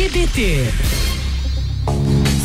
BBT.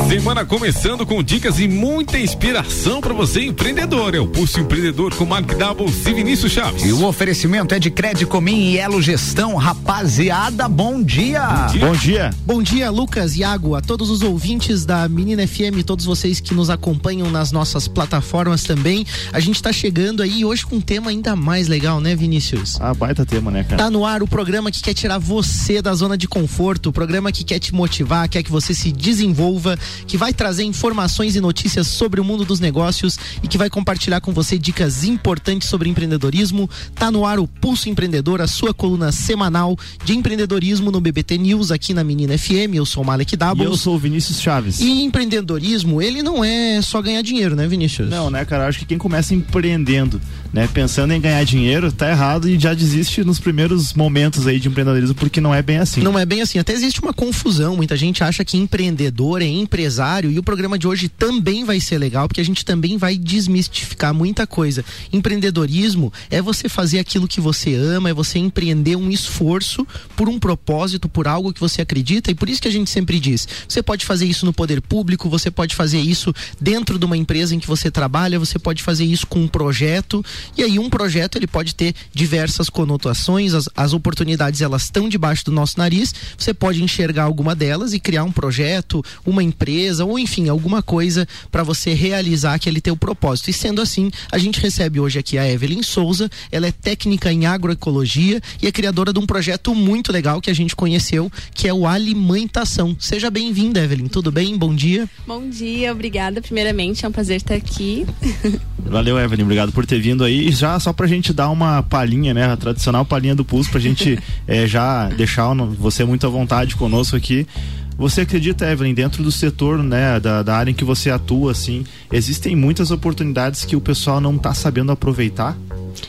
Semana começando com dicas e muita inspiração para você empreendedor. É o Pulso Empreendedor com Mark Double e Vinícius Chaves. E o oferecimento é de Crédito Comim e Elo Gestão. Rapaziada, bom dia. Bom dia. Bom dia. Bom dia, Lucas, Iago, a todos os ouvintes da Menina FM, todos vocês que nos acompanham nas nossas plataformas também. A gente tá chegando aí hoje com um tema ainda mais legal, né, Vinícius? Ah, baita tema, né, cara? Tá no ar o programa que quer tirar você da zona de conforto, o programa que quer te motivar, quer que você se desenvolva que vai trazer informações e notícias sobre o mundo dos negócios e que vai compartilhar com você dicas importantes sobre empreendedorismo. Tá no ar o Pulso Empreendedor, a sua coluna semanal de empreendedorismo no BBT News aqui na Menina FM. Eu sou o Malek Dabo. E eu sou o Vinícius Chaves. E empreendedorismo, ele não é só ganhar dinheiro, né, Vinícius? Não, né, cara? Acho que quem começa empreendendo, né, pensando em ganhar dinheiro, tá errado e já desiste nos primeiros momentos aí de empreendedorismo porque não é bem assim. Não é bem assim. Até existe uma confusão. Muita gente acha que empreendedor é empresário e o programa de hoje também vai ser legal porque a gente também vai desmistificar muita coisa. Empreendedorismo é você fazer aquilo que você ama, é você empreender um esforço por um propósito, por algo que você acredita e por isso que a gente sempre diz: você pode fazer isso no poder público, você pode fazer isso dentro de uma empresa em que você trabalha, você pode fazer isso com um projeto e aí um projeto ele pode ter diversas conotações, as, as oportunidades elas estão debaixo do nosso nariz, você pode enxergar alguma delas e criar um projeto, uma empresa ou enfim, alguma coisa para você realizar aquele teu propósito. E sendo assim, a gente recebe hoje aqui a Evelyn Souza, ela é técnica em agroecologia e é criadora de um projeto muito legal que a gente conheceu, que é o Alimentação. Seja bem-vinda, Evelyn. Tudo bem? Bom dia. Bom dia, obrigada. Primeiramente, é um prazer estar aqui. Valeu, Evelyn. Obrigado por ter vindo aí. E já só pra gente dar uma palhinha, né? A tradicional palhinha do Pulso, pra gente é, já deixar você muito à vontade conosco aqui. Você acredita, Evelyn, dentro do setor, né, da, da área em que você atua, assim, existem muitas oportunidades que o pessoal não está sabendo aproveitar?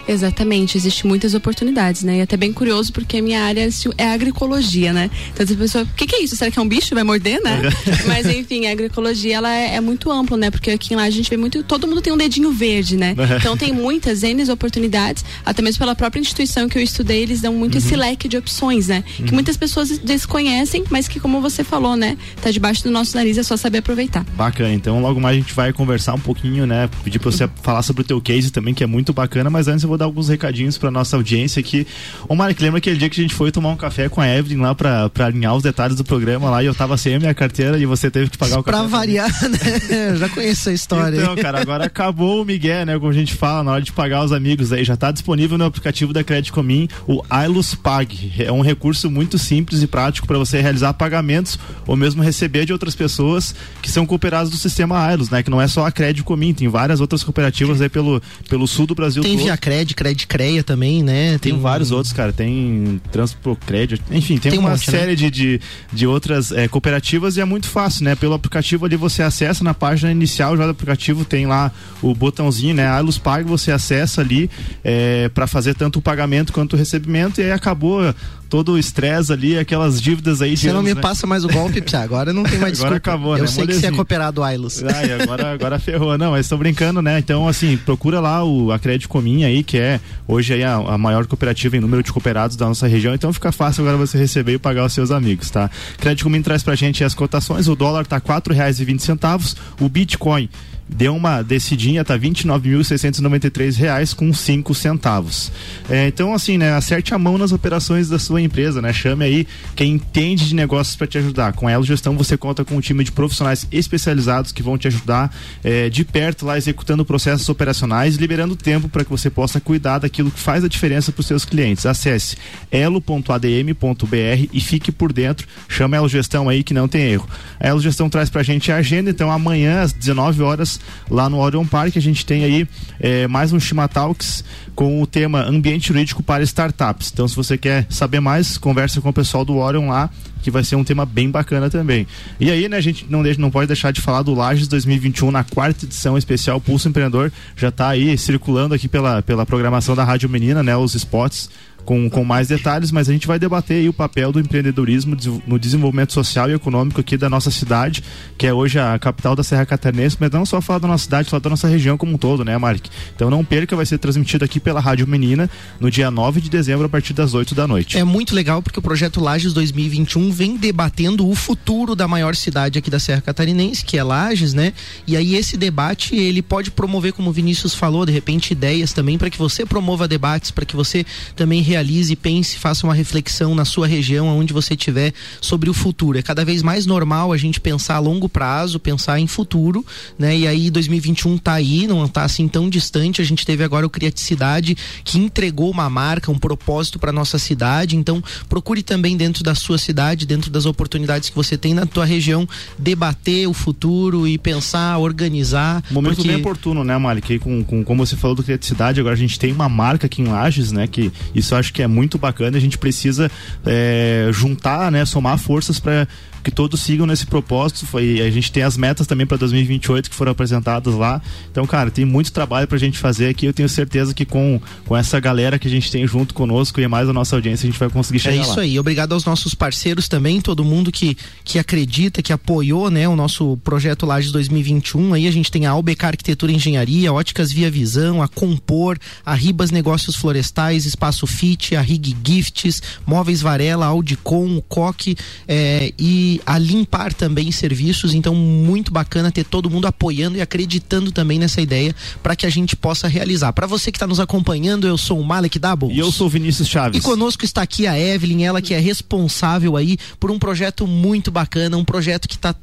Exatamente, existe muitas oportunidades, né? E até bem curioso porque a minha área é agroecologia, né? Então a pessoa, o que, que, é isso? Será que é um bicho? Vai morder, né? Mas enfim, a agroecologia ela é, é, muito ampla, né? Porque aqui lá a gente vê muito, todo mundo tem um dedinho verde, né? Então tem muitas N oportunidades, até mesmo pela própria instituição que eu estudei, eles dão muito uhum. esse leque de opções, né? Uhum. Que muitas pessoas desconhecem, mas que como você falou, né? Tá debaixo do nosso nariz, é só saber aproveitar. Bacana, então logo mais a gente vai conversar um pouquinho, né? Pedir pra você falar sobre o teu case também, que é muito bacana, mas antes eu vou dar alguns recadinhos pra nossa audiência aqui. Ô Mark, lembra aquele dia que a gente foi tomar um café com a Evelyn lá pra alinhar os detalhes do programa lá e eu tava sem a minha carteira e você teve que pagar o café? Pra variar, né? já conheço a história. Então, cara, agora acabou o Miguel, né? Como a gente fala, na hora de pagar os amigos aí, já tá disponível no aplicativo da Crédito Comim, o Ailus Pag. É um recurso muito simples e prático para você realizar pagamentos ou mesmo receber de outras pessoas que são cooperadas do sistema Ailus, né? Que não é só a Crédito Comim, tem várias outras cooperativas aí pelo, pelo sul do Brasil tem todo. Via Cred, Cred Creia também, né? Tem, tem vários outros, cara. Tem Transprocred, enfim, tem, tem uma um monte, né? série né? de, de, de outras é, cooperativas e é muito fácil, né? Pelo aplicativo ali você acessa na página inicial já do aplicativo, tem lá o botãozinho, né? Alus Pag, você acessa ali é, para fazer tanto o pagamento quanto o recebimento e aí acabou todo o estresse ali, aquelas dívidas aí. Você não me né? passa mais o golpe, Pia. Agora não tem mais desculpa. Agora acabou, Eu né? sei Molezinho. que você é cooperado Ailos. Ai, agora, agora ferrou. Não, mas estou brincando, né? Então, assim, procura lá o a Crédito Comim aí, que é hoje aí a, a, maior cooperativa em número de cooperados da nossa região. Então fica fácil agora você receber e pagar os seus amigos, tá? Crédito Comim traz pra gente as cotações. O dólar tá quatro reais e vinte centavos. O Bitcoin deu uma descidinha, tá R$ 29.693 com centavos. É, então, assim, né, acerte a mão nas operações da sua empresa, né? Chame aí quem entende de negócios para te ajudar. Com ela gestão você conta com um time de profissionais especializados que vão te ajudar é, de perto lá executando processos operacionais, liberando tempo para que você possa cuidar daquilo que faz a diferença para os seus clientes. Acesse elo.adm.br e fique por dentro. Chama a Elo Gestão aí que não tem erro. A Elo Gestão traz pra gente a agenda, então amanhã às 19 horas lá no Orion Park. A gente tem aí é, mais um Shima Talks com o tema Ambiente Jurídico para Startups. Então, se você quer saber mais, conversa com o pessoal do Orion lá, que vai ser um tema bem bacana também. E aí, né, a gente não, deixa, não pode deixar de falar do Lages 2021 na quarta edição especial Pulso Empreendedor. Já está aí circulando aqui pela, pela programação da Rádio Menina, né, os spots com, com mais detalhes, mas a gente vai debater aí o papel do empreendedorismo no desenvolvimento social e econômico aqui da nossa cidade, que é hoje a capital da Serra Catarinense, mas não só falar da nossa cidade, falar da nossa região como um todo, né, Mark? Então não perca, vai ser transmitido aqui pela Rádio Menina no dia 9 de dezembro, a partir das 8 da noite. É muito legal porque o projeto Lages 2021 vem debatendo o futuro da maior cidade aqui da Serra Catarinense, que é Lages, né? E aí esse debate ele pode promover, como o Vinícius falou, de repente ideias também para que você promova debates, para que você também realize, pense, faça uma reflexão na sua região, onde você estiver, sobre o futuro. É cada vez mais normal a gente pensar a longo prazo, pensar em futuro, né? E aí 2021 tá aí, não tá assim tão distante. A gente teve agora o Criaticidade que entregou uma marca, um propósito para nossa cidade. Então, procure também dentro da sua cidade, dentro das oportunidades que você tem na tua região, debater o futuro e pensar, organizar. Momento porque... bem oportuno, né, Malik? Com, com, como você falou do Criaticidade, agora a gente tem uma marca aqui em Lages, né? Que isso eu acho que é muito bacana. A gente precisa é, juntar, né? Somar forças para que todos sigam nesse propósito. Foi, a gente tem as metas também para 2028 que foram apresentadas lá. Então, cara, tem muito trabalho para a gente fazer aqui. Eu tenho certeza que com, com essa galera que a gente tem junto conosco e mais a nossa audiência, a gente vai conseguir chegar lá. É isso lá. aí. Obrigado aos nossos parceiros também, todo mundo que, que acredita, que apoiou, né, o nosso projeto Lages 2021. Aí a gente tem a Albecar Arquitetura e Engenharia, Óticas Via Visão, a Compor, a Ribas Negócios Florestais, Espaço Fit, a Rig Gifts, Móveis Varela, Audicom, o Coque é, e a limpar também serviços. Então, muito bacana ter todo mundo apoiando e acreditando também nessa ideia para que a gente possa realizar. Para você que está nos acompanhando, eu sou o Malek Doubles. E eu sou o Vinícius Chaves. E conosco está aqui a Evelyn, ela que é responsável aí por um projeto muito bacana, um projeto que está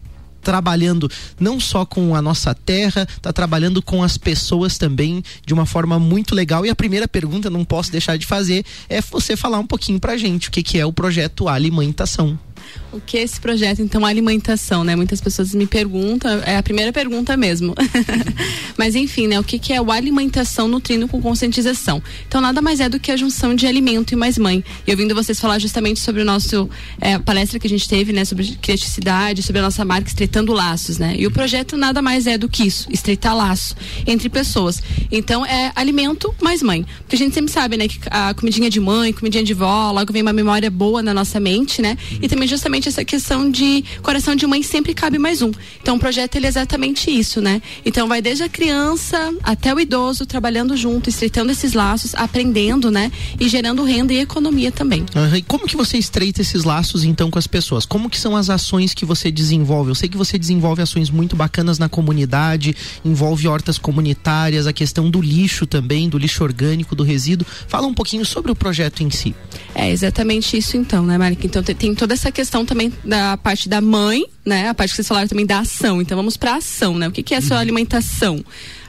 trabalhando não só com a nossa terra, está trabalhando com as pessoas também de uma forma muito legal. E a primeira pergunta, não posso deixar de fazer, é você falar um pouquinho pra gente o que, que é o projeto Alimentação o que é esse projeto, então, alimentação, né? Muitas pessoas me perguntam, é a primeira pergunta mesmo. Mas enfim, né? O que, que é o alimentação nutrindo com conscientização? Então, nada mais é do que a junção de alimento e mais mãe. E ouvindo vocês falar justamente sobre o nosso é, palestra que a gente teve, né? Sobre criatividade, sobre a nossa marca estreitando laços, né? E o projeto nada mais é do que isso, estreitar laço entre pessoas. Então, é alimento mais mãe. Porque a gente sempre sabe, né? Que a comidinha de mãe, comidinha de vó, logo vem uma memória boa na nossa mente, né? E também justamente essa questão de coração de mãe sempre cabe mais um. Então o projeto ele é exatamente isso, né? Então vai desde a criança até o idoso trabalhando junto, estreitando esses laços, aprendendo, né? E gerando renda e economia também. Uhum. E como que você estreita esses laços então com as pessoas? Como que são as ações que você desenvolve? Eu sei que você desenvolve ações muito bacanas na comunidade, envolve hortas comunitárias, a questão do lixo também, do lixo orgânico, do resíduo. Fala um pouquinho sobre o projeto em si. É exatamente isso então, né, Marica? Então tem toda essa questão também da parte da mãe, né? A parte que vocês falaram também da ação. Então vamos para ação, né? O que, que é a sua uhum. alimentação?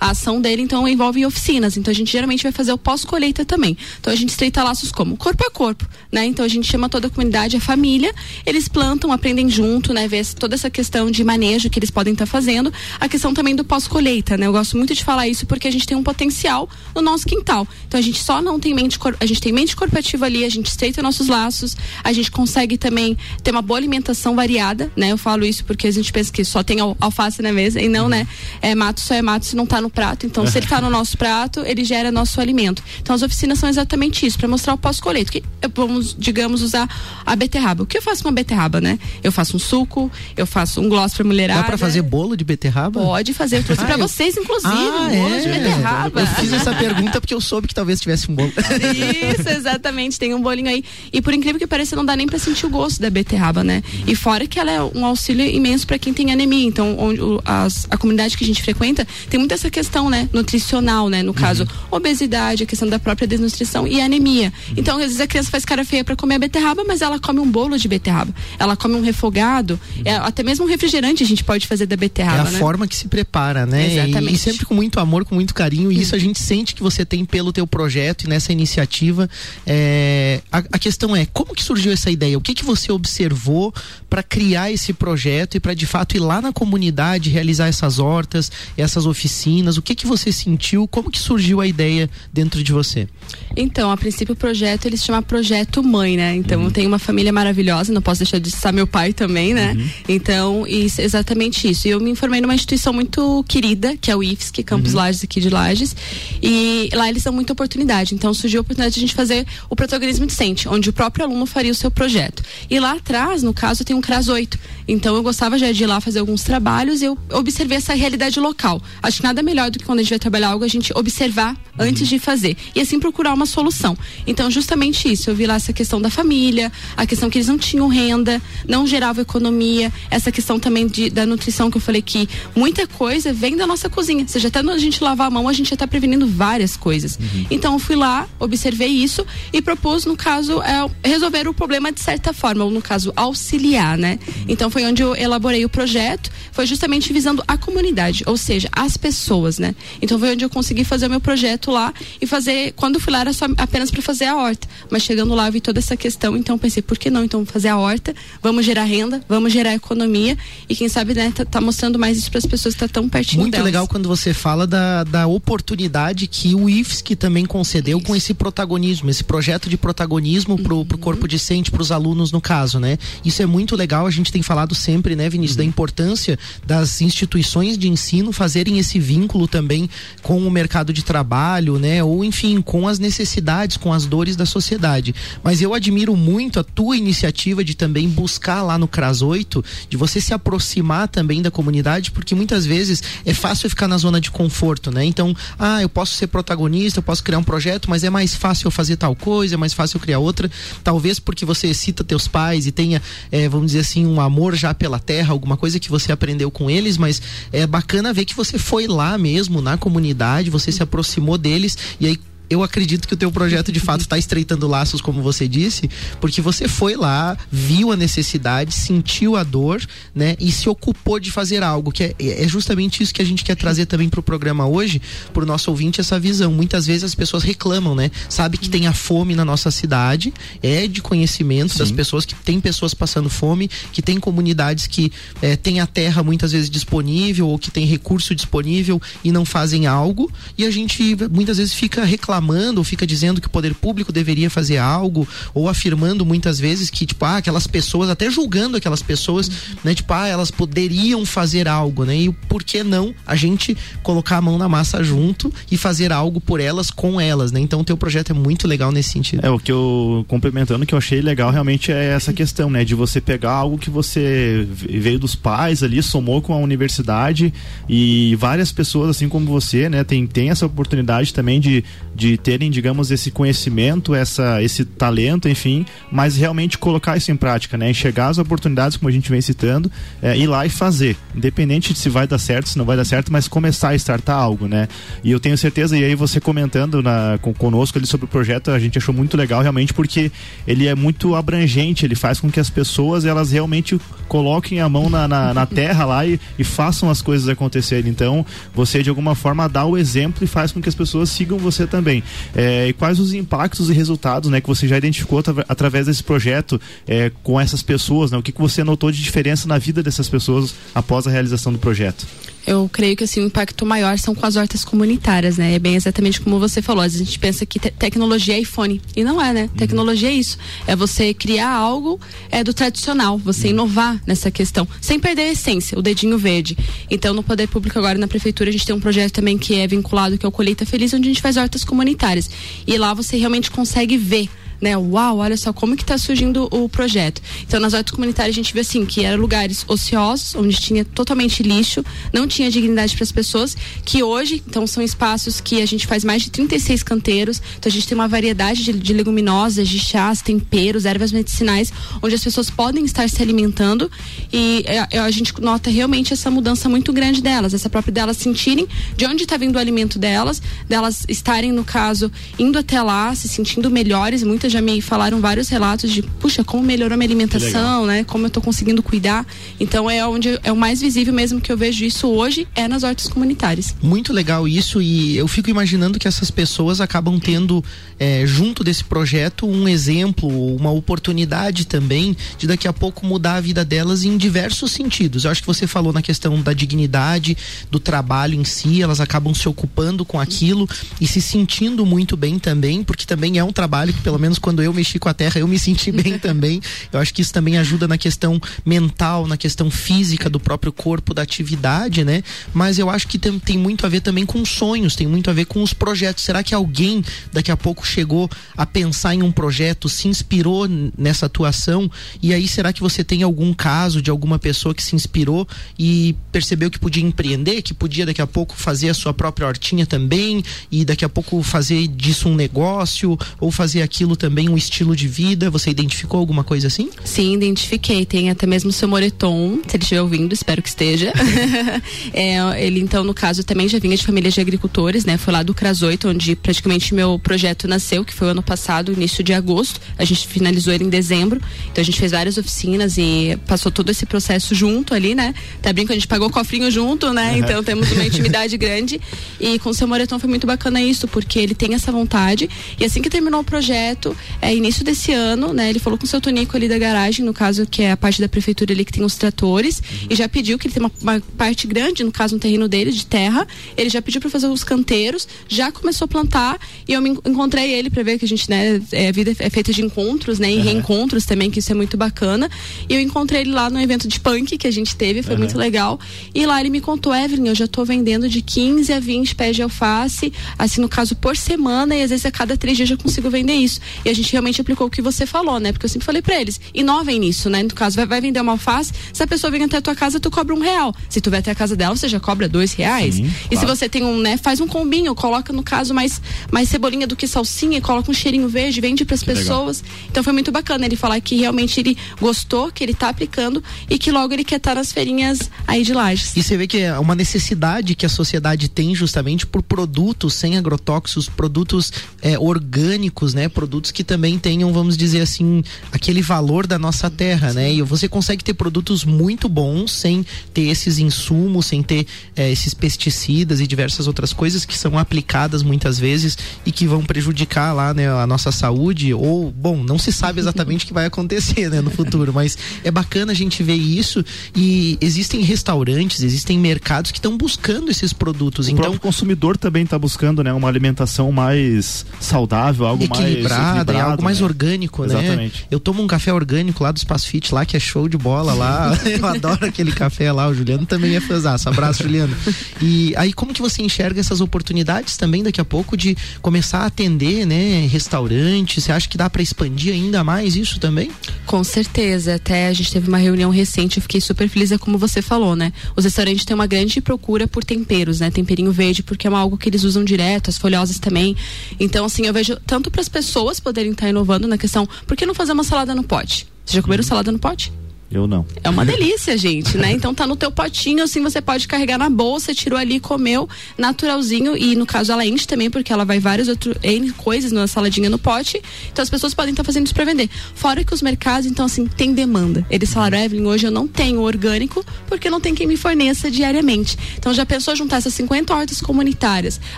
A ação dele, então, envolve oficinas. Então, a gente geralmente vai fazer o pós-colheita também. Então, a gente estreita laços como? Corpo a corpo, né? Então, a gente chama toda a comunidade, a família, eles plantam, aprendem junto, né? Ver toda essa questão de manejo que eles podem estar tá fazendo. A questão também do pós-colheita, né? Eu gosto muito de falar isso porque a gente tem um potencial no nosso quintal. Então, a gente só não tem mente, a gente tem mente corporativa ali, a gente estreita nossos laços, a gente consegue também ter uma boa alimentação variada, né? Eu falo isso porque a gente pensa que só tem alface na mesa e não, né? É mato só é mato se não tá no prato. Então, se ele está no nosso prato, ele gera nosso alimento. Então, as oficinas são exatamente isso, para mostrar o pós-colheito. Que vamos, digamos, usar a beterraba. O que eu faço com a beterraba, né? Eu faço um suco, eu faço um gloss para mulherada. Dá para fazer bolo de beterraba? Pode fazer. Eu trouxe ah, para eu... vocês, inclusive, ah, um bolo é? de beterraba. Eu fiz essa pergunta porque eu soube que talvez tivesse um bolo. Isso, exatamente. Tem um bolinho aí. E por incrível que pareça, não dá nem para sentir o gosto da beterraba, né? E fora que ela é um auxílio imenso para quem tem anemia. Então, onde, as, a comunidade que a gente frequenta tem muito essa questão, né? Nutricional, né? No caso, uhum. obesidade, a questão da própria desnutrição e anemia. Uhum. Então, às vezes a criança faz cara feia para comer a beterraba, mas ela come um bolo de beterraba. Ela come um refogado, uhum. é, até mesmo um refrigerante a gente pode fazer da beterraba. É a né? forma que se prepara, né? Exatamente. E, e, sempre com muito amor, com muito carinho. E isso a gente sente que você tem pelo teu projeto e nessa iniciativa. É, a, a, questão é, como que surgiu essa ideia? O que que você observou para criar esse projeto e para de fato ir lá na comunidade realizar essas hortas, essas oficinas? O que que você sentiu? Como que surgiu a ideia dentro de você? Então, a princípio o projeto ele se chama Projeto Mãe, né? Então uhum. eu tenho uma família maravilhosa, não posso deixar de citar meu pai também, né? Uhum. Então, isso, exatamente isso. E eu me informei numa instituição muito querida, que é o IFSC, Campus uhum. Lages aqui de Lages. E lá eles dão muita oportunidade. Então surgiu a oportunidade de a gente fazer o protagonismo decente, onde o próprio aluno faria o seu projeto. E lá atrás, no caso, tem um CRAS 8. Então eu gostava já de ir lá fazer alguns trabalhos e eu observei essa realidade local. Acho que nada melhor do que quando a gente vai trabalhar algo, a gente observar antes de fazer. E assim procurar uma solução. Então, justamente isso, eu vi lá essa questão da família, a questão que eles não tinham renda, não gerava economia, essa questão também de, da nutrição que eu falei que muita coisa vem da nossa cozinha. Ou seja, até a gente lavar a mão, a gente já está prevenindo várias coisas. Uhum. Então, eu fui lá, observei isso e propus, no caso, é, resolver o problema de certa forma, ou no caso, auxiliar, né? Uhum. Então, foi onde eu elaborei o projeto, foi justamente visando a comunidade, ou seja, as pessoas, né? Então, foi onde eu consegui fazer o meu projeto lá e fazer, quando fui lá era só apenas para fazer a horta, mas chegando lá eu vi toda essa questão, então pensei, por que não? Então, fazer a horta, vamos gerar renda, vamos gerar economia e quem sabe, né, tá, tá mostrando mais isso para as pessoas que tá tão pertinho Muito delas. legal quando você fala da, da oportunidade que o IFSC também concedeu isso. com esse protagonismo, esse projeto de protagonismo pro, uhum. pro corpo discente, para os alunos no caso, né? Isso é muito legal, a gente tem falado sempre, né, Vinícius, uhum. da importância das instituições de ensino fazerem esse vínculo também com o mercado de trabalho, né? Ou enfim, com as necessidades, com as dores da sociedade. Mas eu admiro muito a tua iniciativa de também buscar lá no CRAS 8, de você se aproximar também da comunidade, porque muitas vezes é fácil ficar na zona de conforto, né? Então, ah, eu posso ser protagonista, eu posso criar um projeto, mas é mais fácil eu fazer tal coisa, é mais fácil eu criar outra. Talvez porque você cita teus pais e tenha, é, vamos dizer assim, um amor já pela terra, alguma coisa que você aprendeu com eles, mas é bacana ver que você foi lá mesmo na comunidade, você se aproximou deles e aí eu acredito que o teu projeto de fato está estreitando laços, como você disse, porque você foi lá, viu a necessidade, sentiu a dor, né, e se ocupou de fazer algo que é, é justamente isso que a gente quer trazer também para o programa hoje, para o nosso ouvinte essa visão. Muitas vezes as pessoas reclamam, né, sabe que tem a fome na nossa cidade, é de conhecimento Sim. das pessoas que tem pessoas passando fome, que tem comunidades que é, tem a terra muitas vezes disponível ou que tem recurso disponível e não fazem algo, e a gente muitas vezes fica reclamando reclamando ou fica dizendo que o poder público deveria fazer algo ou afirmando muitas vezes que tipo ah, aquelas pessoas até julgando aquelas pessoas né tipo ah, elas poderiam fazer algo né? E por que não a gente colocar a mão na massa junto e fazer algo por elas com elas né? Então o teu projeto é muito legal nesse sentido. É o que eu complementando que eu achei legal realmente é essa questão né? De você pegar algo que você veio dos pais ali somou com a universidade e várias pessoas assim como você né? Tem tem essa oportunidade também de, de terem, digamos, esse conhecimento, essa, esse talento, enfim, mas realmente colocar isso em prática, né? Enxergar as oportunidades, como a gente vem citando, é, ir lá e fazer. Independente de se vai dar certo, se não vai dar certo, mas começar a startar algo, né? E eu tenho certeza, e aí você comentando na, com, conosco ali sobre o projeto, a gente achou muito legal realmente porque ele é muito abrangente, ele faz com que as pessoas elas realmente coloquem a mão na, na, na terra lá e, e façam as coisas acontecerem. Então, você de alguma forma dá o exemplo e faz com que as pessoas sigam você também. É, e quais os impactos e resultados né, que você já identificou através desse projeto é, com essas pessoas? Né? O que, que você notou de diferença na vida dessas pessoas após a realização do projeto? Eu creio que assim, o impacto maior são com as hortas comunitárias, né? É bem exatamente como você falou. Às vezes a gente pensa que te tecnologia é iPhone. E não é, né? Uhum. Tecnologia é isso. É você criar algo é, do tradicional, você uhum. inovar nessa questão, sem perder a essência, o dedinho verde. Então, no Poder Público, agora na Prefeitura, a gente tem um projeto também que é vinculado, que é o Colheita Feliz, onde a gente faz hortas comunitárias. E lá você realmente consegue ver né? Uau, olha só como que está surgindo o projeto. Então, nas hortas comunitárias a gente vê assim que eram lugares ociosos, onde tinha totalmente lixo, não tinha dignidade para as pessoas, que hoje, então, são espaços que a gente faz mais de 36 canteiros. Então, a gente tem uma variedade de, de leguminosas, de chás, temperos, ervas medicinais, onde as pessoas podem estar se alimentando e é, é, a gente nota realmente essa mudança muito grande delas, essa própria delas sentirem de onde está vindo o alimento delas, delas estarem, no caso, indo até lá, se sentindo melhores, muitas já me falaram vários relatos de, puxa, como melhorou minha alimentação, né? Como eu tô conseguindo cuidar. Então é onde é o mais visível mesmo que eu vejo isso hoje é nas hortas comunitárias. Muito legal isso e eu fico imaginando que essas pessoas acabam tendo é, junto desse projeto um exemplo, uma oportunidade também de daqui a pouco mudar a vida delas em diversos sentidos. Eu acho que você falou na questão da dignidade, do trabalho em si, elas acabam se ocupando com aquilo e se sentindo muito bem também, porque também é um trabalho que pelo menos quando eu mexi com a terra eu me senti bem também. Eu acho que isso também ajuda na questão mental, na questão física do próprio corpo, da atividade, né? Mas eu acho que tem, tem muito a ver também com sonhos, tem muito a ver com os projetos. Será que alguém daqui a pouco chegou a pensar em um projeto, se inspirou nessa atuação? E aí será que você tem algum caso de alguma pessoa que se inspirou e percebeu que podia empreender, que podia daqui a pouco fazer a sua própria hortinha também e daqui a pouco fazer disso um negócio ou fazer aquilo também um estilo de vida? Você identificou alguma coisa assim? Sim, identifiquei. Tem até mesmo o seu Moreton, se ele estiver ouvindo, espero que esteja. é, ele, então, no caso, também já vinha de família de agricultores, né? Foi lá do Crasoito, onde praticamente meu projeto nasceu, que foi o ano passado, início de agosto. A gente finalizou ele em dezembro. Então a gente fez várias oficinas e passou todo esse processo junto ali, né? Até brinco, a gente pagou o cofrinho junto, né? Uhum. Então temos uma intimidade grande. E com o seu Moreton foi muito bacana isso, porque ele tem essa vontade. E assim que terminou o projeto, é início desse ano, né? Ele falou com o seu Tonico ali da garagem, no caso, que é a parte da prefeitura ali que tem os tratores, uhum. e já pediu que ele tem uma, uma, parte grande, no caso, um terreno dele, de terra. Ele já pediu para fazer os canteiros, já começou a plantar, e eu me encontrei ele para ver que a gente, né, é, a vida é feita de encontros, né? E uhum. reencontros também, que isso é muito bacana. E eu encontrei ele lá no evento de punk que a gente teve, foi uhum. muito legal. E lá ele me contou, Evelyn, eu já tô vendendo de 15 a 20 pés de alface, assim, no caso, por semana, e às vezes a cada três dias eu consigo vender isso. E a gente realmente aplicou o que você falou, né? Porque eu sempre falei para eles, inovem nisso, né? No caso, vai, vai, vender uma alface, se a pessoa vem até a tua casa, tu cobra um real. Se tu vai até a casa dela, você já cobra dois reais. Sim, e claro. se você tem um, né, faz um combinho, coloca no caso mais, mais cebolinha do que salsinha, coloca um cheirinho verde, vende para as pessoas. Legal. Então foi muito bacana ele falar que realmente ele gostou, que ele tá aplicando e que logo ele quer estar nas feirinhas aí de lajes. E você vê que é uma necessidade que a sociedade tem justamente por produtos sem agrotóxicos, produtos é, orgânicos, né? Produtos que também tenham, vamos dizer assim, aquele valor da nossa terra, né? E você consegue ter produtos muito bons sem ter esses insumos, sem ter é, esses pesticidas e diversas outras coisas que são aplicadas muitas vezes e que vão prejudicar lá, né, a nossa saúde ou, bom, não se sabe exatamente o que vai acontecer, né, no futuro, mas é bacana a gente ver isso e existem restaurantes, existem mercados que estão buscando esses produtos. O então, o consumidor também está buscando, né, uma alimentação mais saudável, algo equilibrada, mais equilibrado, algo mais né? orgânico, né? Exatamente. Eu tomo um café orgânico lá do Espaço Fit lá que é show de bola lá. Eu adoro aquele café lá, o Juliano também é fãzaço. Abraço, Juliano. E aí como que você enxerga essas oportunidades também daqui a pouco de começar a atender, né, restaurantes? Você acha que dá para expandir ainda mais isso também? Com certeza. Até a gente teve uma reunião recente, eu fiquei super feliz, é como você falou, né? Os restaurantes têm uma grande procura por temperos, né? Temperinho verde, porque é algo que eles usam direto, as folhosas também. Então, assim, eu vejo tanto para as pessoas poderem estar inovando na questão, por que não fazer uma salada no pote? Vocês já comeram salada no pote? Eu não. É uma delícia, gente, né? Então tá no teu potinho, assim, você pode carregar na bolsa, tirou ali, comeu, naturalzinho. E no caso ela enche também, porque ela vai várias outras coisas na saladinha no pote. Então as pessoas podem estar tá fazendo isso pra vender. Fora que os mercados, então, assim, tem demanda. Eles falaram, Evelyn, hoje eu não tenho orgânico, porque não tem quem me forneça diariamente. Então já pensou juntar essas 50 hortas comunitárias,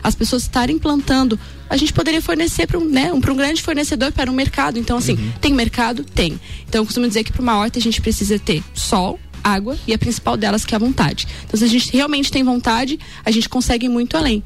as pessoas estarem plantando a gente poderia fornecer para um, né, um, um grande fornecedor para um mercado. Então, assim, uhum. tem mercado? Tem. Então, eu costumo dizer que para uma horta a gente precisa ter sol, água e a principal delas que é a vontade. Então, se a gente realmente tem vontade, a gente consegue ir muito além.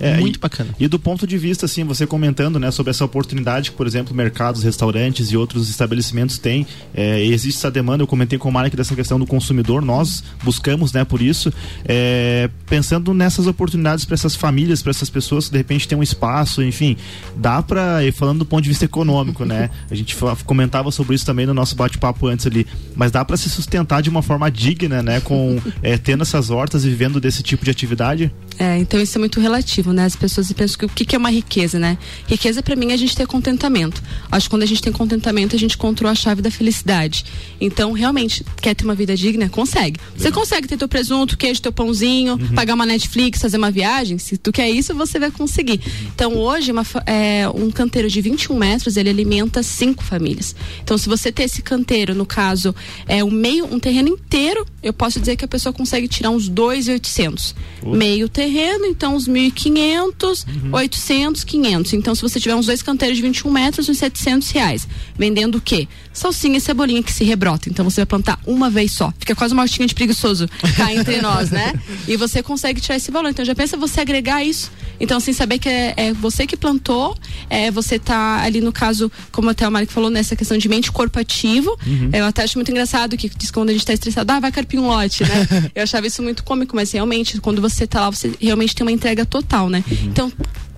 É, muito e, bacana. E do ponto de vista, assim, você comentando, né, sobre essa oportunidade que, por exemplo, mercados, restaurantes e outros estabelecimentos têm, é, existe essa demanda, eu comentei com o Marek dessa questão do consumidor, nós buscamos, né, por isso, é, pensando nessas oportunidades para essas famílias, para essas pessoas que de repente têm um espaço, enfim, dá para, falando do ponto de vista econômico, né, a gente comentava sobre isso também no nosso bate-papo antes ali, mas dá para se sustentar de uma forma digna, né, com é, tendo essas hortas e vivendo desse tipo de atividade? É, então isso é muito relativo, né? As pessoas pensam que o que, que é uma riqueza, né? Riqueza para mim é a gente ter contentamento. Acho que quando a gente tem contentamento, a gente encontrou a chave da felicidade. Então, realmente, quer ter uma vida digna? Consegue. Você consegue ter teu presunto, queijo, teu pãozinho, uhum. pagar uma Netflix, fazer uma viagem? Se tu quer isso, você vai conseguir. Então, hoje, uma, é, um canteiro de 21 metros, ele alimenta cinco famílias. Então, se você ter esse canteiro, no caso, é um meio, um terreno inteiro, eu posso dizer que a pessoa consegue tirar uns 2,800. Meio terreno terreno, então uns 1.500, uhum. 800, 500. Então, se você tiver uns dois canteiros de 21 metros, uns 700 reais. Vendendo o quê? Salsinha e cebolinha que se rebrota. Então, você vai plantar uma vez só. Fica quase uma hortinha de preguiçoso cá entre nós, né? E você consegue tirar esse valor. Então, já pensa você agregar isso. Então, assim, saber que é, é você que plantou, é, você tá ali no caso, como até o Mário falou, nessa questão de mente corpo ativo. Uhum. Eu até acho muito engraçado que diz que quando a gente tá estressado, ah, vai carpir um lote, né? Eu achava isso muito cômico, mas realmente, quando você tá lá, você realmente tem uma entrega total, né? Uhum. Então,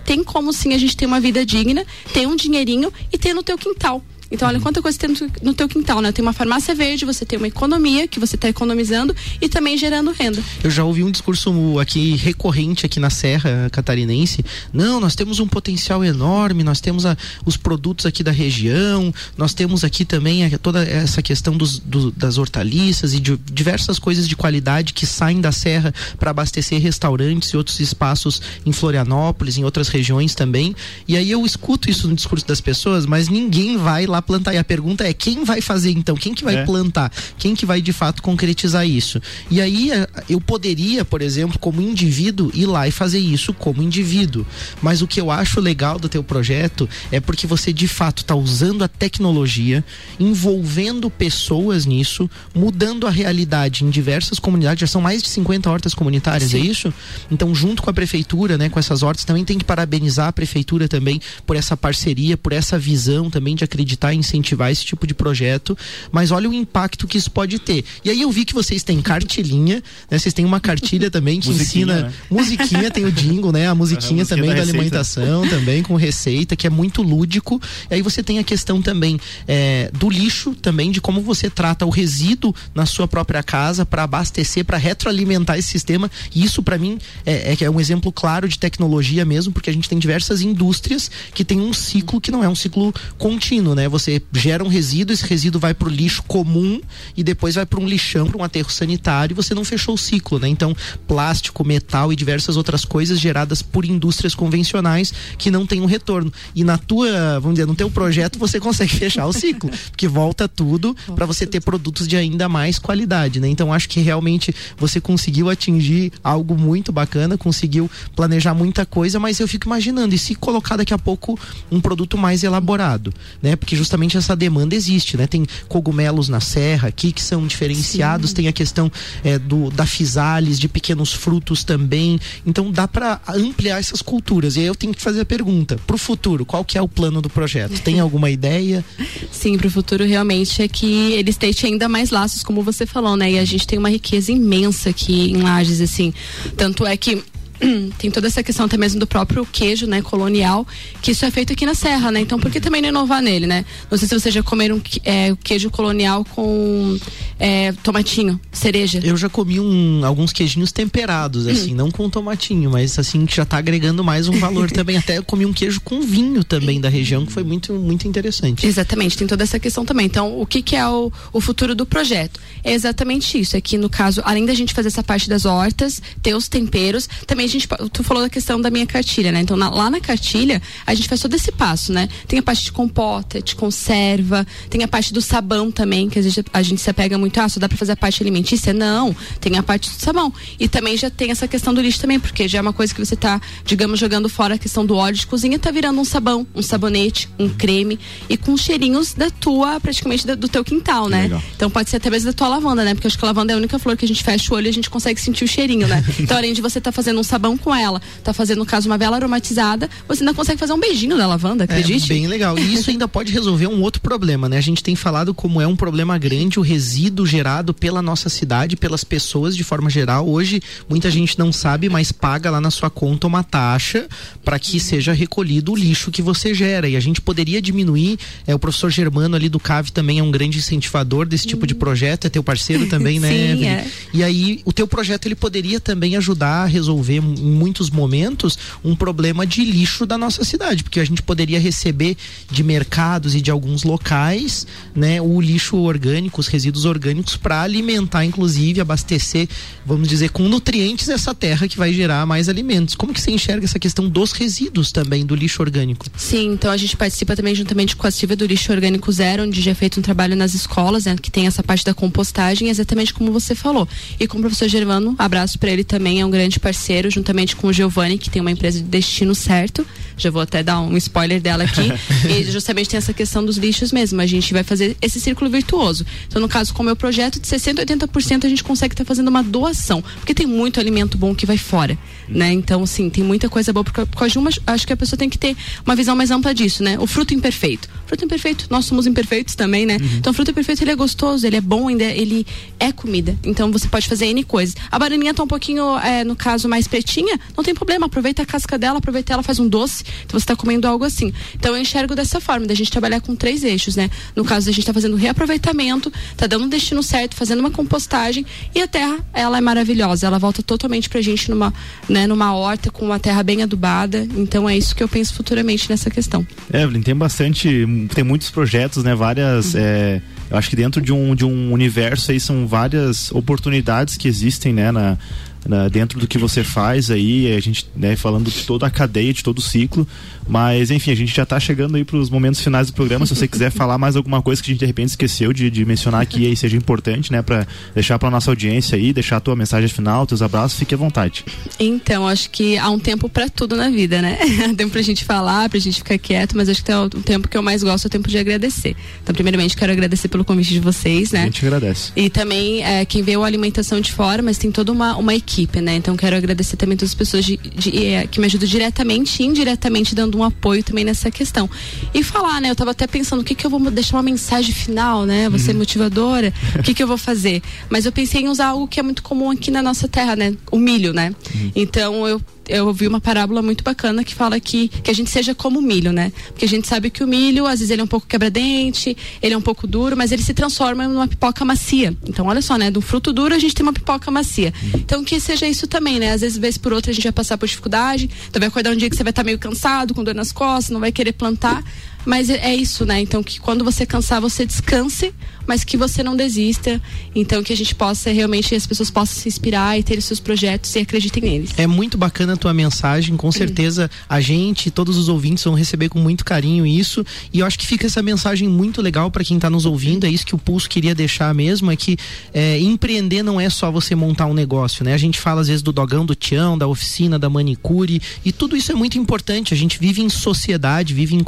tem como sim a gente ter uma vida digna, ter um dinheirinho e ter no teu quintal. Então, olha quanta coisa tem no, teu quintal, né? Tem uma farmácia verde, você tem uma economia que você está economizando e também gerando renda. Eu já ouvi um discurso aqui recorrente aqui na Serra Catarinense. Não, nós temos um potencial enorme, nós temos a, os produtos aqui da região, nós temos aqui também a, toda essa questão dos, do, das hortaliças e de diversas coisas de qualidade que saem da Serra para abastecer restaurantes e outros espaços em Florianópolis, em outras regiões também. E aí eu escuto isso no discurso das pessoas, mas ninguém vai lá plantar. E a pergunta é quem vai fazer então? Quem que vai é. plantar? Quem que vai de fato concretizar isso? E aí eh, eu poderia, por exemplo, como indivíduo, ir lá e fazer isso como indivíduo. Mas o que eu acho legal do teu projeto é porque você de fato está usando a tecnologia, envolvendo pessoas nisso, mudando a realidade em diversas comunidades. Já são mais de 50 hortas comunitárias, é Sim. é isso? Então, junto com a prefeitura, né, com essas hortas, também tem que parabenizar a prefeitura também por essa parceria, por essa visão também de acreditar incentivar esse tipo de projeto, mas olha o impacto que isso pode ter. E aí eu vi que vocês têm cartilinha, né? Vocês têm uma cartilha também que ensina né? musiquinha, tem o jingle, né? A musiquinha é, também da, da alimentação também com receita, que é muito lúdico. E aí você tem a questão também é, do lixo também de como você trata o resíduo na sua própria casa para abastecer, para retroalimentar esse sistema. E isso para mim é, é, é um exemplo claro de tecnologia mesmo, porque a gente tem diversas indústrias que tem um ciclo que não é um ciclo contínuo, né? Você gera um resíduo, esse resíduo vai para o lixo comum e depois vai para um lixão, para um aterro sanitário e você não fechou o ciclo, né? Então, plástico, metal e diversas outras coisas geradas por indústrias convencionais que não têm um retorno. E na tua, vamos dizer, no teu projeto você consegue fechar o ciclo, porque volta tudo para você ter produtos de ainda mais qualidade, né? Então, acho que realmente você conseguiu atingir algo muito bacana, conseguiu planejar muita coisa, mas eu fico imaginando e se colocar daqui a pouco um produto mais elaborado, né? Porque justamente essa demanda existe, né? Tem cogumelos na serra aqui que são diferenciados, Sim. tem a questão é, do da fisales, de pequenos frutos também. Então dá para ampliar essas culturas. E aí eu tenho que fazer a pergunta: para o futuro, qual que é o plano do projeto? Tem alguma ideia? Sim, para o futuro realmente é que ele esteja ainda mais laços, como você falou, né? E a gente tem uma riqueza imensa aqui em Lages, assim. Tanto é que tem toda essa questão até mesmo do próprio queijo, né, colonial, que isso é feito aqui na Serra, né? Então por que também não inovar nele, né? Não sei se vocês já comeram é, queijo colonial com é, tomatinho, cereja. Eu já comi um, alguns queijinhos temperados, assim, hum. não com tomatinho, mas assim, que já tá agregando mais um valor também. Até comi um queijo com vinho também da região, que foi muito, muito interessante. Exatamente, tem toda essa questão também. Então, o que, que é o, o futuro do projeto? É exatamente isso. Aqui, no caso, além da gente fazer essa parte das hortas, ter os temperos, também a gente, tu falou da questão da minha cartilha, né? Então, na, lá na cartilha, a gente faz todo esse passo, né? Tem a parte de compota, de conserva, tem a parte do sabão também, que a gente, a gente se apega muito, ah, só dá pra fazer a parte alimentícia? Não, tem a parte do sabão. E também já tem essa questão do lixo também, porque já é uma coisa que você tá, digamos, jogando fora a questão do óleo de cozinha, tá virando um sabão, um sabonete, um creme, e com cheirinhos da tua, praticamente da, do teu quintal, né? Legal. Então pode ser até mesmo da tua lavanda, né? Porque acho que a lavanda é a única flor que a gente fecha o olho e a gente consegue sentir o cheirinho, né? Então, além de você tá fazendo um sabão com ela, tá fazendo, no caso, uma vela aromatizada, você ainda consegue fazer um beijinho da lavanda, acredite? É bem legal. E isso ainda pode resolver um outro problema, né? A gente tem falado como é um problema grande o resíduo gerado pela nossa cidade, pelas pessoas de forma geral. Hoje, muita gente não sabe, mas paga lá na sua conta uma taxa para que seja recolhido o lixo que você gera. E a gente poderia diminuir. É, o professor Germano ali do CAV também é um grande incentivador desse tipo de projeto, é teu parceiro também, né, Sim, É. E aí, o teu projeto ele poderia também ajudar a resolver em muitos momentos um problema de lixo da nossa cidade, porque a gente poderia receber de mercados e de alguns locais, né, o lixo orgânico, os resíduos orgânicos para alimentar inclusive abastecer, vamos dizer, com nutrientes essa terra que vai gerar mais alimentos. Como que você enxerga essa questão dos resíduos também do lixo orgânico? Sim, então a gente participa também juntamente com a Silvia do Lixo Orgânico Zero, onde já é feito um trabalho nas escolas, né, que tem essa parte da compostagem, exatamente como você falou. E com o professor Gervano, abraço para ele também, é um grande parceiro, juntamente com o Giovanni, que tem uma empresa de destino certo. Já vou até dar um spoiler dela aqui. e justamente tem essa questão dos lixos mesmo. A gente vai fazer esse círculo virtuoso. Então, no caso, com o meu projeto, de 60% a 80% a gente consegue estar tá fazendo uma doação. Porque tem muito alimento bom que vai fora. Né? Então, sim, tem muita coisa boa. Por causa de uma, acho que a pessoa tem que ter uma visão mais ampla disso, né? O fruto imperfeito. Fruto imperfeito, nós somos imperfeitos também, né? Uhum. Então, o fruto imperfeito ele é gostoso, ele é bom, ainda ele é comida. Então, você pode fazer N coisas. A bananinha tá um pouquinho, é, no caso, mais pretinha, não tem problema. Aproveita a casca dela, aproveita ela, faz um doce. Então, você está comendo algo assim. Então, eu enxergo dessa forma, da gente trabalhar com três eixos, né? No caso, a gente está fazendo reaproveitamento, tá dando um destino certo, fazendo uma compostagem e a terra, ela é maravilhosa. Ela volta totalmente pra gente numa, né, numa horta com uma terra bem adubada. Então, é isso que eu penso futuramente nessa questão. Evelyn, tem bastante, tem muitos projetos, né? Várias. Uhum. É, eu acho que dentro de um, de um universo aí são várias oportunidades que existem, né? Na, na, dentro do que você faz aí, a gente, né, falando de toda a cadeia, de todo o ciclo, mas, enfim, a gente já está chegando aí para os momentos finais do programa. Se você quiser falar mais alguma coisa que a gente de repente esqueceu de, de mencionar aqui aí seja importante, né, para deixar para nossa audiência aí, deixar a tua mensagem final, teus abraços, fique à vontade. Então, acho que há um tempo para tudo na vida, né? Há tempo pra gente falar, pra gente ficar quieto, mas acho que o tempo que eu mais gosto é o tempo de agradecer. Então, primeiramente, quero agradecer pelo convite de vocês, né? A gente agradece. E também é, quem veio a alimentação de fora, mas tem toda uma, uma equipe, né? Então, quero agradecer também todas as pessoas de, de, é, que me ajudam diretamente e indiretamente dando um apoio também nessa questão. E falar, né? Eu tava até pensando o que que eu vou deixar uma mensagem final, né? Você uhum. motivadora, o que que eu vou fazer? Mas eu pensei em usar algo que é muito comum aqui na nossa terra, né? O milho, né? Uhum. Então eu eu ouvi uma parábola muito bacana que fala que, que a gente seja como o milho, né? Porque a gente sabe que o milho, às vezes, ele é um pouco quebra-dente, ele é um pouco duro, mas ele se transforma numa pipoca macia. Então, olha só, né? Do fruto duro a gente tem uma pipoca macia. Então, que seja isso também, né? Às vezes, vez por outra, a gente vai passar por dificuldade, então vai acordar um dia que você vai estar tá meio cansado, com dor nas costas, não vai querer plantar. Mas é, é isso, né? Então, que quando você cansar, você descanse mas que você não desista. Então que a gente possa realmente as pessoas possam se inspirar e ter seus projetos e acreditem neles. É muito bacana a tua mensagem, com certeza a gente, todos os ouvintes vão receber com muito carinho isso. E eu acho que fica essa mensagem muito legal para quem está nos ouvindo. É isso que o Pulso queria deixar mesmo, é que é, empreender não é só você montar um negócio, né? A gente fala às vezes do dogão do Tião, da oficina, da manicure e tudo isso é muito importante. A gente vive em sociedade, vive em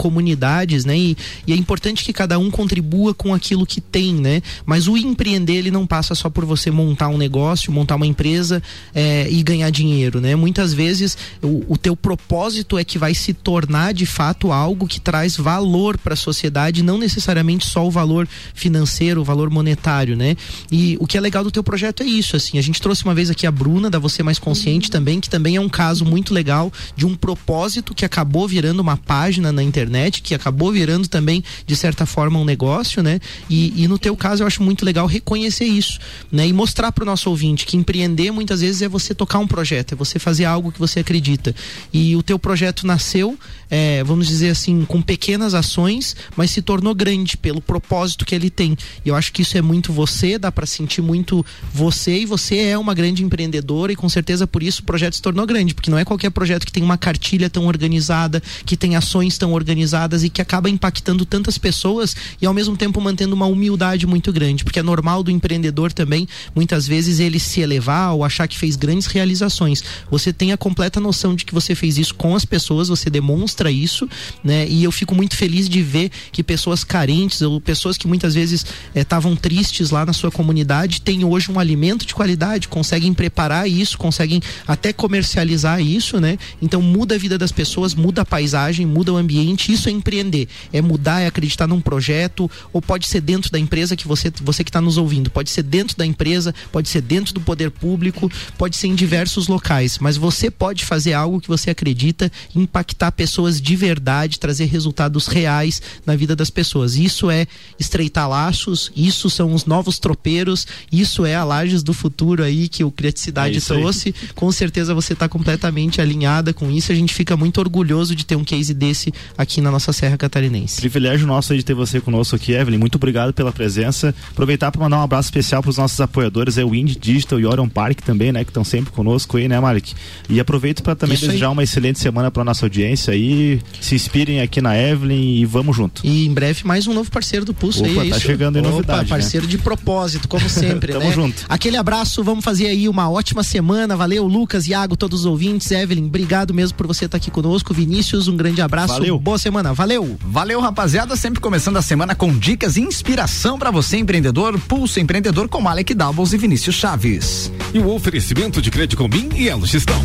comunidades, né? E, e é importante que cada um contribua com aquilo que tem né? Mas o empreender ele não passa só por você montar um negócio, montar uma empresa é, e ganhar dinheiro, né? Muitas vezes o, o teu propósito é que vai se tornar de fato algo que traz valor para a sociedade, não necessariamente só o valor financeiro, o valor monetário, né? E o que é legal do teu projeto é isso, assim. A gente trouxe uma vez aqui a Bruna da Você Mais Consciente também, que também é um caso muito legal de um propósito que acabou virando uma página na internet, que acabou virando também de certa forma um negócio, né? E, e no teu caso eu acho muito legal reconhecer isso, né? E mostrar para o nosso ouvinte que empreender muitas vezes é você tocar um projeto, é você fazer algo que você acredita. E o teu projeto nasceu, é, vamos dizer assim, com pequenas ações, mas se tornou grande pelo propósito que ele tem. E eu acho que isso é muito você, dá para sentir muito você e você é uma grande empreendedora e com certeza por isso o projeto se tornou grande, porque não é qualquer projeto que tem uma cartilha tão organizada, que tem ações tão organizadas e que acaba impactando tantas pessoas e ao mesmo tempo mantendo uma humildade muito grande, porque é normal do empreendedor também, muitas vezes, ele se elevar ou achar que fez grandes realizações. Você tem a completa noção de que você fez isso com as pessoas, você demonstra isso, né? E eu fico muito feliz de ver que pessoas carentes ou pessoas que muitas vezes estavam eh, tristes lá na sua comunidade têm hoje um alimento de qualidade, conseguem preparar isso, conseguem até comercializar isso, né? Então muda a vida das pessoas, muda a paisagem, muda o ambiente, isso é empreender empreender, é mudar, é acreditar num projeto, ou pode ser dentro da empresa que você, você que está nos ouvindo, pode ser dentro da empresa, pode ser dentro do poder público, pode ser em diversos locais, mas você pode fazer algo que você acredita, impactar pessoas de verdade, trazer resultados reais na vida das pessoas. Isso é estreitar laços, isso são os novos tropeiros, isso é a Lages do futuro aí que o Criaticidade É isso aí. trouxe. Com certeza você está completamente alinhada com isso. A gente fica muito orgulhoso de ter um case desse aqui na nossa Serra Catarinense. Privilégio nosso aí de ter você conosco aqui, Evelyn. Muito obrigado pela presença. Aproveitar para mandar um abraço especial para os nossos apoiadores, é o Wind Digital e Orion Park também, né? Que estão sempre conosco aí, né, Malik? E aproveito para também Isso aí. desejar uma excelente semana para nossa audiência aí. Se inspirem aqui na Evelyn e vamos junto. E em breve mais um novo parceiro do Pulso Opa, aí, é tá isso? chegando em Opa, novidade, né? parceiro de propósito, como sempre, Tamo né? junto. Aquele abraço, vamos fazer aí uma ótima semana. Valeu, Lucas, Iago, todos os ouvintes. Evelyn, obrigado mesmo por você estar aqui conosco. Vinícius, um grande abraço. Valeu. Boa semana. Valeu. Valeu, rapaziada. Sempre começando a semana com dicas e inspiração para você, empreendedor. Pulso Empreendedor com Alec Doubles e Vinícius Chaves. E o oferecimento de Crédito Comim e Elo Gestão.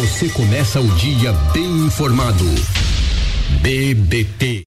Você começa o dia bem informado. BBT